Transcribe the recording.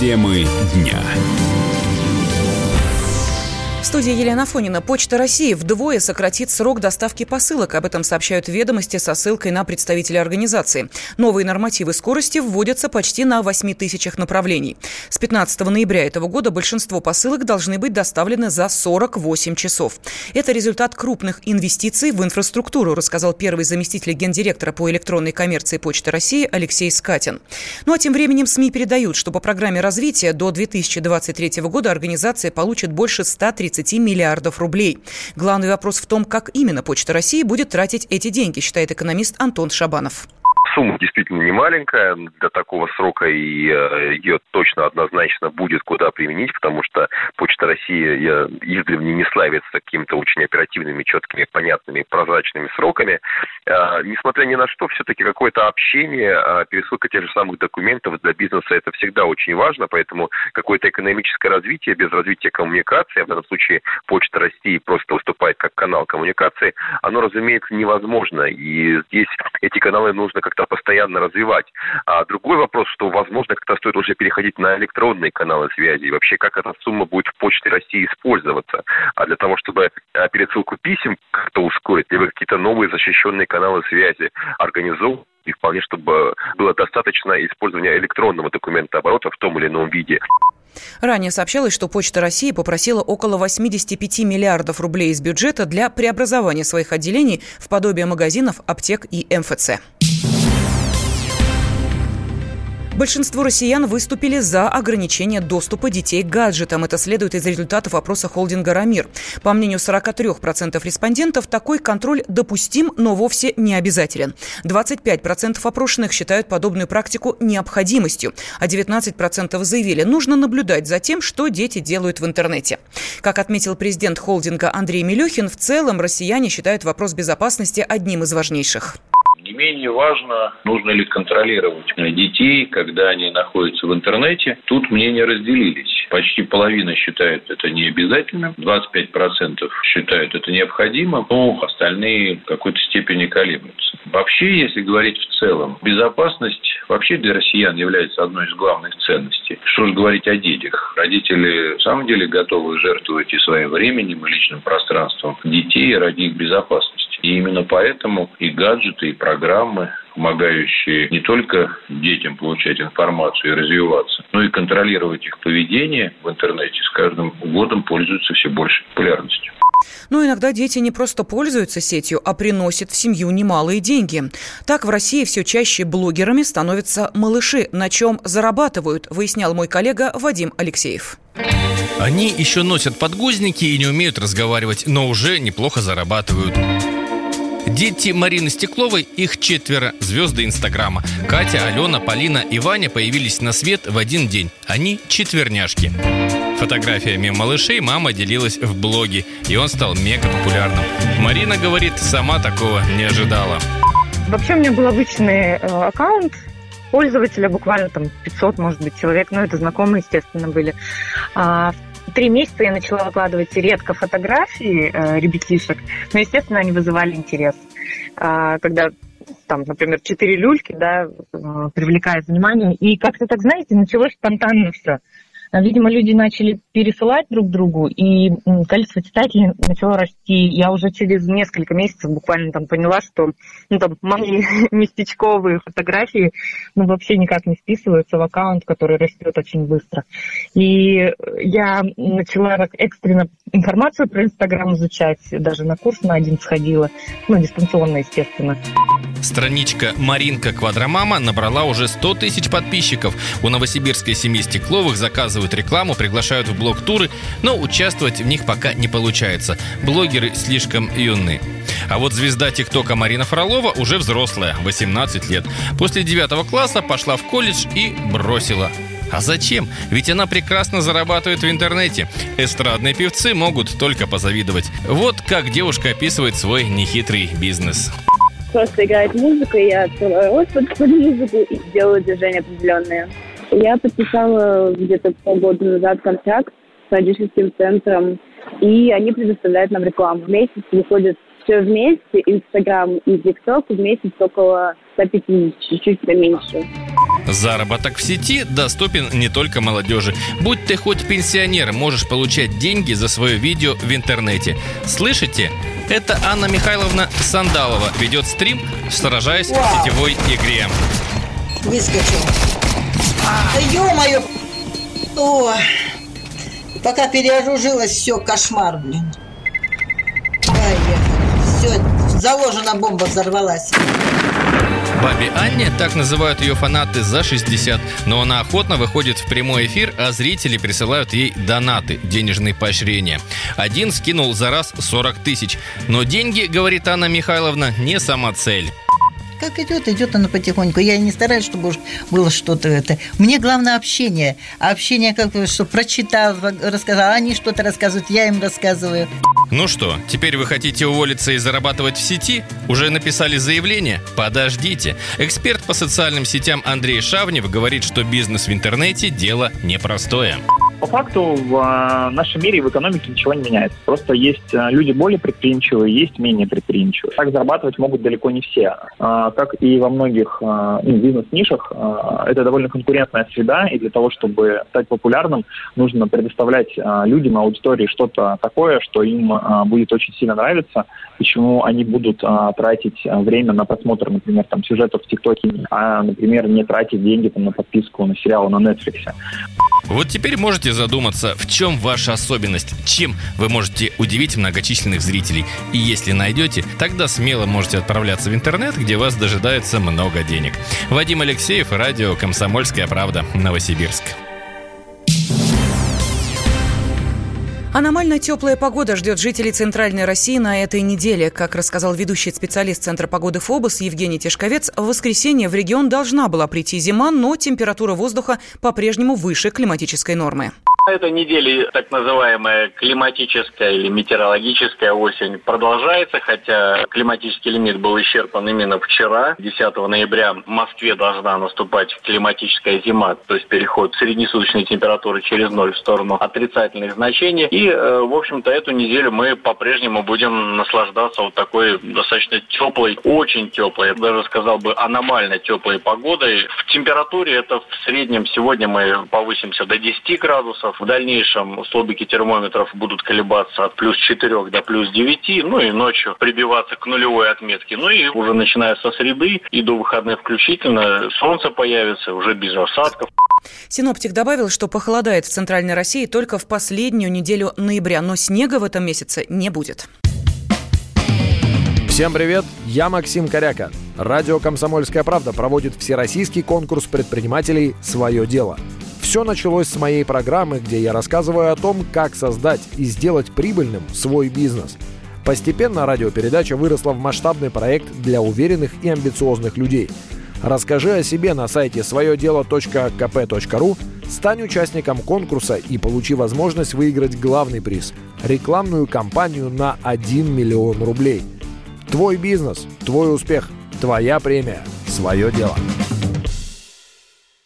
Темы дня. Студии Елена Фонина. Почта России вдвое сократит срок доставки посылок. Об этом сообщают ведомости со ссылкой на представителя организации. Новые нормативы скорости вводятся почти на 8 тысячах направлений. С 15 ноября этого года большинство посылок должны быть доставлены за 48 часов. Это результат крупных инвестиций в инфраструктуру, рассказал первый заместитель гендиректора по электронной коммерции Почты России Алексей Скатин. Ну а тем временем СМИ передают, что по программе развития до 2023 года организация получит больше 130 30 миллиардов рублей. Главный вопрос в том, как именно Почта России будет тратить эти деньги, считает экономист Антон Шабанов сумма действительно не маленькая для такого срока, и э, ее точно однозначно будет куда применить, потому что Почта России издревле не славится какими-то очень оперативными, четкими, понятными, прозрачными сроками. Э, несмотря ни на что, все-таки какое-то общение, э, пересылка тех же самых документов для бизнеса это всегда очень важно, поэтому какое-то экономическое развитие без развития коммуникации, а в данном случае Почта России просто выступает как канал коммуникации, оно, разумеется, невозможно. И здесь эти каналы нужно как-то постоянно развивать. А другой вопрос, что, возможно, как-то стоит уже переходить на электронные каналы связи. И вообще, как эта сумма будет в Почте России использоваться. А для того, чтобы а, пересылку писем как-то ускорить, либо какие-то новые защищенные каналы связи организовать, и вполне, чтобы было достаточно использования электронного документа оборота в том или ином виде. Ранее сообщалось, что Почта России попросила около 85 миллиардов рублей из бюджета для преобразования своих отделений в подобие магазинов, аптек и МФЦ. Большинство россиян выступили за ограничение доступа детей к гаджетам. Это следует из результатов опроса холдинга «Рамир». По мнению 43% респондентов, такой контроль допустим, но вовсе не обязателен. 25% опрошенных считают подобную практику необходимостью, а 19% заявили, нужно наблюдать за тем, что дети делают в интернете. Как отметил президент холдинга Андрей Милюхин, в целом россияне считают вопрос безопасности одним из важнейших. Не менее важно, нужно ли контролировать детей, когда они находятся в интернете. Тут мнения разделились. Почти половина считает это не обязательно, 25% считают это необходимо, но остальные в какой-то степени колеблются. Вообще, если говорить в целом, безопасность вообще для россиян является одной из главных ценностей. Что же говорить о детях? Родители в самом деле готовы жертвовать и своим временем, и личным пространством детей ради их безопасности. И именно поэтому и гаджеты, и программы, помогающие не только детям получать информацию и развиваться, но и контролировать их поведение в интернете с каждым годом пользуются все большей популярностью. Но иногда дети не просто пользуются сетью, а приносят в семью немалые деньги. Так в России все чаще блогерами становятся малыши, на чем зарабатывают, выяснял мой коллега Вадим Алексеев. Они еще носят подгузники и не умеют разговаривать, но уже неплохо зарабатывают. Дети Марины Стекловой, их четверо, звезды Инстаграма. Катя, Алена, Полина и Ваня появились на свет в один день. Они четверняшки. Фотографиями малышей мама делилась в блоге, и он стал мега популярным. Марина говорит, сама такого не ожидала. Вообще у меня был обычный э, аккаунт, пользователя, буквально там 500, может быть, человек, но это знакомые, естественно, были. А три месяца я начала выкладывать редко фотографии э, ребятишек, но, естественно, они вызывали интерес. А, когда там, например, четыре люльки, да, э, привлекает внимание. И как-то так, знаете, началось спонтанно все. А, видимо, люди начали пересылать друг другу, и количество читателей начало расти. Я уже через несколько месяцев буквально там поняла, что ну, там, мои местечковые фотографии ну, вообще никак не списываются в аккаунт, который растет очень быстро. И я начала так экстренно информацию про Инстаграм изучать, даже на курс на один сходила, ну, дистанционно, естественно. Страничка «Маринка Квадромама» набрала уже 100 тысяч подписчиков. У новосибирской семьи Стекловых заказывают рекламу, приглашают в блог-туры, но участвовать в них пока не получается. Блогеры слишком юны. А вот звезда ТикТока Марина Фролова уже взрослая, 18 лет. После 9 класса пошла в колледж и бросила а зачем? Ведь она прекрасно зарабатывает в интернете. Эстрадные певцы могут только позавидовать. Вот как девушка описывает свой нехитрый бизнес просто играет музыка, я открываю рот под, музыку и делаю движения определенные. Я подписала где-то полгода назад контракт с продюсерским центром, и они предоставляют нам рекламу. В месяц выходит все вместе, Инстаграм и ТикТок в месяц около 150, чуть-чуть поменьше. Заработок в сети доступен не только молодежи. Будь ты хоть пенсионер, можешь получать деньги за свое видео в интернете. Слышите? Это Анна Михайловна Сандалова ведет стрим, сражаясь Вау. в сетевой игре. Выскочил. Да ё-моё! О, пока переоружилась, все, кошмар, блин. Все, заложена бомба взорвалась. Бабе Анне, так называют ее фанаты, за 60. Но она охотно выходит в прямой эфир, а зрители присылают ей донаты, денежные поощрения. Один скинул за раз 40 тысяч. Но деньги, говорит Анна Михайловна, не сама цель как идет, идет она потихоньку. Я не стараюсь, чтобы было что-то это. Мне главное общение. Общение, как что прочитал, рассказал, они что-то рассказывают, я им рассказываю. Ну что, теперь вы хотите уволиться и зарабатывать в сети? Уже написали заявление? Подождите. Эксперт по социальным сетям Андрей Шавнев говорит, что бизнес в интернете – дело непростое. По факту в э, нашем мире в экономике ничего не меняется. Просто есть э, люди более предприимчивые, есть менее предприимчивые. Так зарабатывать могут далеко не все. А, как и во многих ну, бизнес-нишах, это довольно конкурентная среда, и для того, чтобы стать популярным, нужно предоставлять людям, аудитории что-то такое, что им будет очень сильно нравиться, почему они будут тратить время на просмотр, например, там, сюжетов в ТикТоке, а, например, не тратить деньги там, на подписку на сериалы на Netflix. Вот теперь можете задуматься, в чем ваша особенность, чем вы можете удивить многочисленных зрителей. И если найдете, тогда смело можете отправляться в интернет, где вас дожидается много денег. Вадим Алексеев, радио «Комсомольская правда», Новосибирск. Аномально теплая погода ждет жителей Центральной России на этой неделе. Как рассказал ведущий специалист Центра погоды ФОБОС Евгений Тишковец, в воскресенье в регион должна была прийти зима, но температура воздуха по-прежнему выше климатической нормы. Этой неделе так называемая климатическая или метеорологическая осень продолжается, хотя климатический лимит был исчерпан именно вчера. 10 ноября в Москве должна наступать климатическая зима, то есть переход среднесуточной температуры через ноль в сторону отрицательных значений. И, э, в общем-то, эту неделю мы по-прежнему будем наслаждаться вот такой достаточно теплой, очень теплой, я даже сказал бы аномально теплой погодой. В температуре это в среднем сегодня мы повысимся до 10 градусов, градусов. В дальнейшем столбики термометров будут колебаться от плюс 4 до плюс 9, ну и ночью прибиваться к нулевой отметке. Ну и уже начиная со среды и до выходных включительно солнце появится уже без осадков. Синоптик добавил, что похолодает в Центральной России только в последнюю неделю ноября, но снега в этом месяце не будет. Всем привет, я Максим Коряка. Радио «Комсомольская правда» проводит всероссийский конкурс предпринимателей «Свое дело». Все началось с моей программы, где я рассказываю о том, как создать и сделать прибыльным свой бизнес. Постепенно радиопередача выросла в масштабный проект для уверенных и амбициозных людей. Расскажи о себе на сайте своедело.кп.ру, стань участником конкурса и получи возможность выиграть главный приз – рекламную кампанию на 1 миллион рублей. Твой бизнес, твой успех, твоя премия, свое дело.